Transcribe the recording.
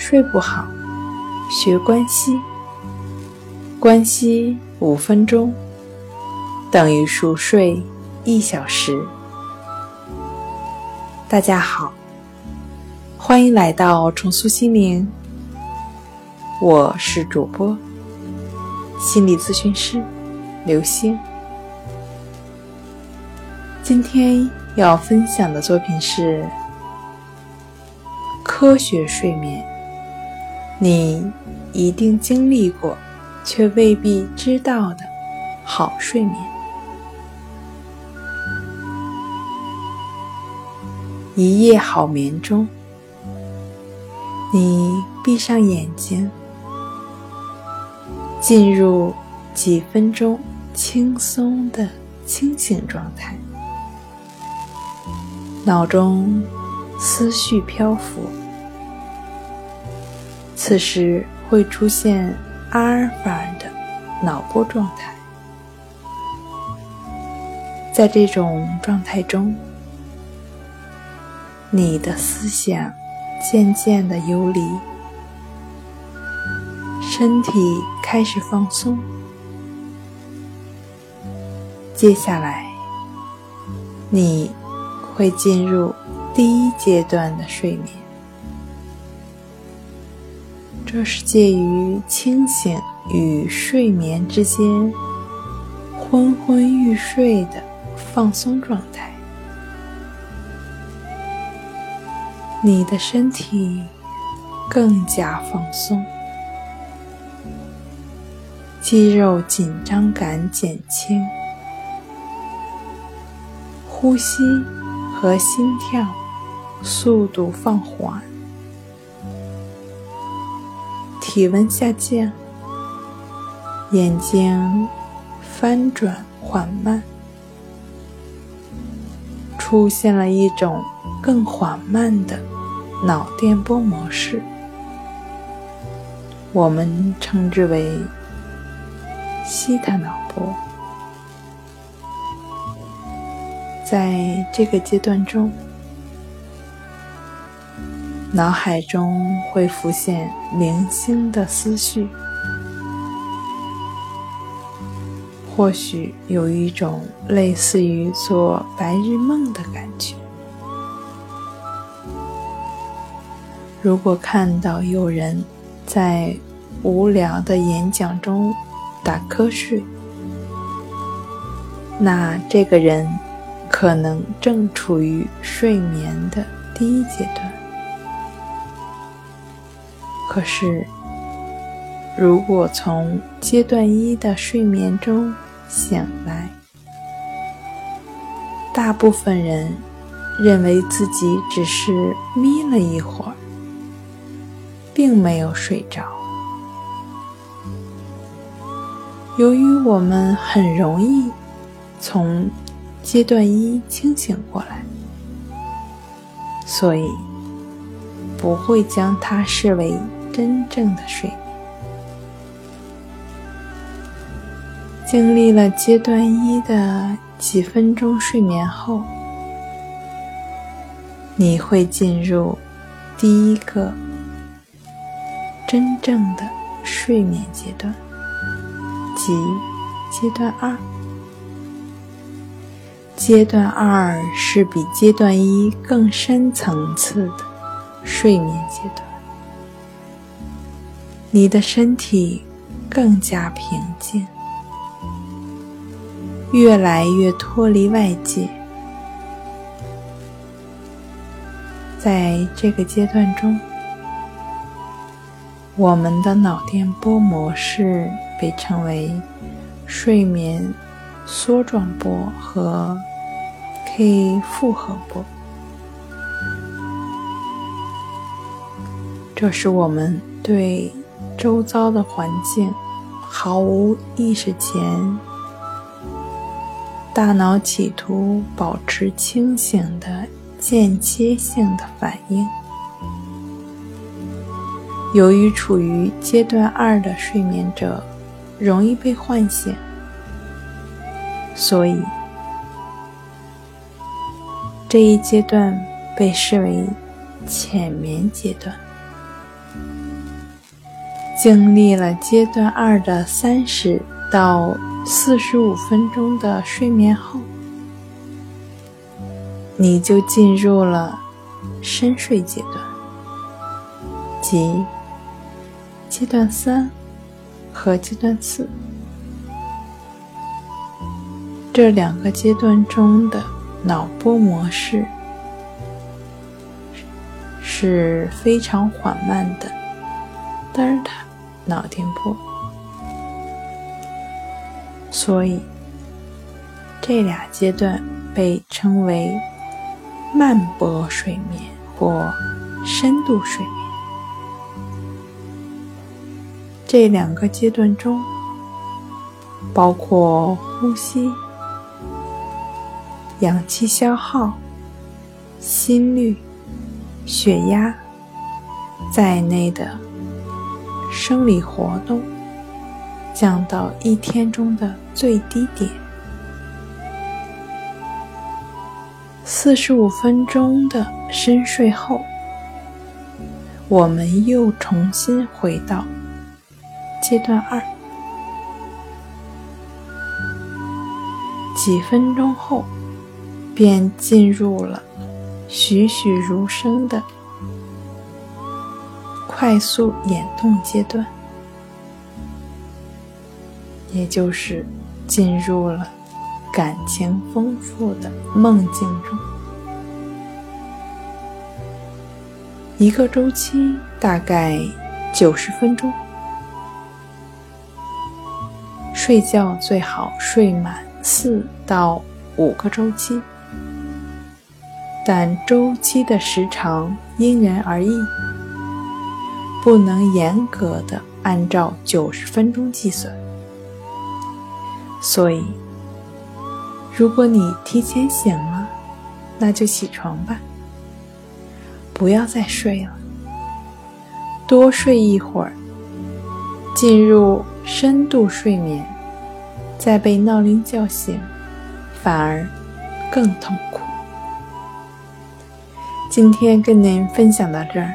睡不好，学关息。关息五分钟等于熟睡一小时。大家好，欢迎来到重塑心灵，我是主播心理咨询师刘星。今天要分享的作品是科学睡眠，你一定经历过。却未必知道的好睡眠。一夜好眠中，你闭上眼睛，进入几分钟轻松的清醒状态，脑中思绪漂浮，此时会出现。阿尔法的脑波状态，在这种状态中，你的思想渐渐的游离，身体开始放松。接下来，你会进入第一阶段的睡眠。这是介于清醒与睡眠之间，昏昏欲睡的放松状态。你的身体更加放松，肌肉紧张感减轻，呼吸和心跳速度放缓。体温下降，眼睛翻转缓慢，出现了一种更缓慢的脑电波模式，我们称之为西塔脑波。在这个阶段中。脑海中会浮现零星的思绪，或许有一种类似于做白日梦的感觉。如果看到有人在无聊的演讲中打瞌睡，那这个人可能正处于睡眠的第一阶段。可是，如果从阶段一的睡眠中醒来，大部分人认为自己只是眯了一会儿，并没有睡着。由于我们很容易从阶段一清醒过来，所以不会将它视为。真正的睡眠，经历了阶段一的几分钟睡眠后，你会进入第一个真正的睡眠阶段，即阶段二。阶段二是比阶段一更深层次的睡眠阶段。你的身体更加平静，越来越脱离外界。在这个阶段中，我们的脑电波模式被称为睡眠梭状波和 K 复合波，这是我们对。周遭的环境毫无意识前，大脑企图保持清醒的间歇性的反应。由于处于阶段二的睡眠者容易被唤醒，所以这一阶段被视为浅眠阶段。经历了阶段二的三十到四十五分钟的睡眠后，你就进入了深睡阶段，即阶段三和阶段四。这两个阶段中的脑波模式是非常缓慢的德尔塔脑电波，所以这俩阶段被称为慢波睡眠或深度睡眠。这两个阶段中包括呼吸。氧气消耗、心率、血压在内的生理活动降到一天中的最低点。四十五分钟的深睡后，我们又重新回到阶段二。几分钟后。便进入了栩栩如生的快速眼动阶段，也就是进入了感情丰富的梦境中。一个周期大概九十分钟，睡觉最好睡满四到五个周期。但周期的时长因人而异，不能严格的按照九十分钟计算。所以，如果你提前醒了，那就起床吧，不要再睡了，多睡一会儿，进入深度睡眠，再被闹铃叫醒，反而更痛苦。今天跟您分享到这儿，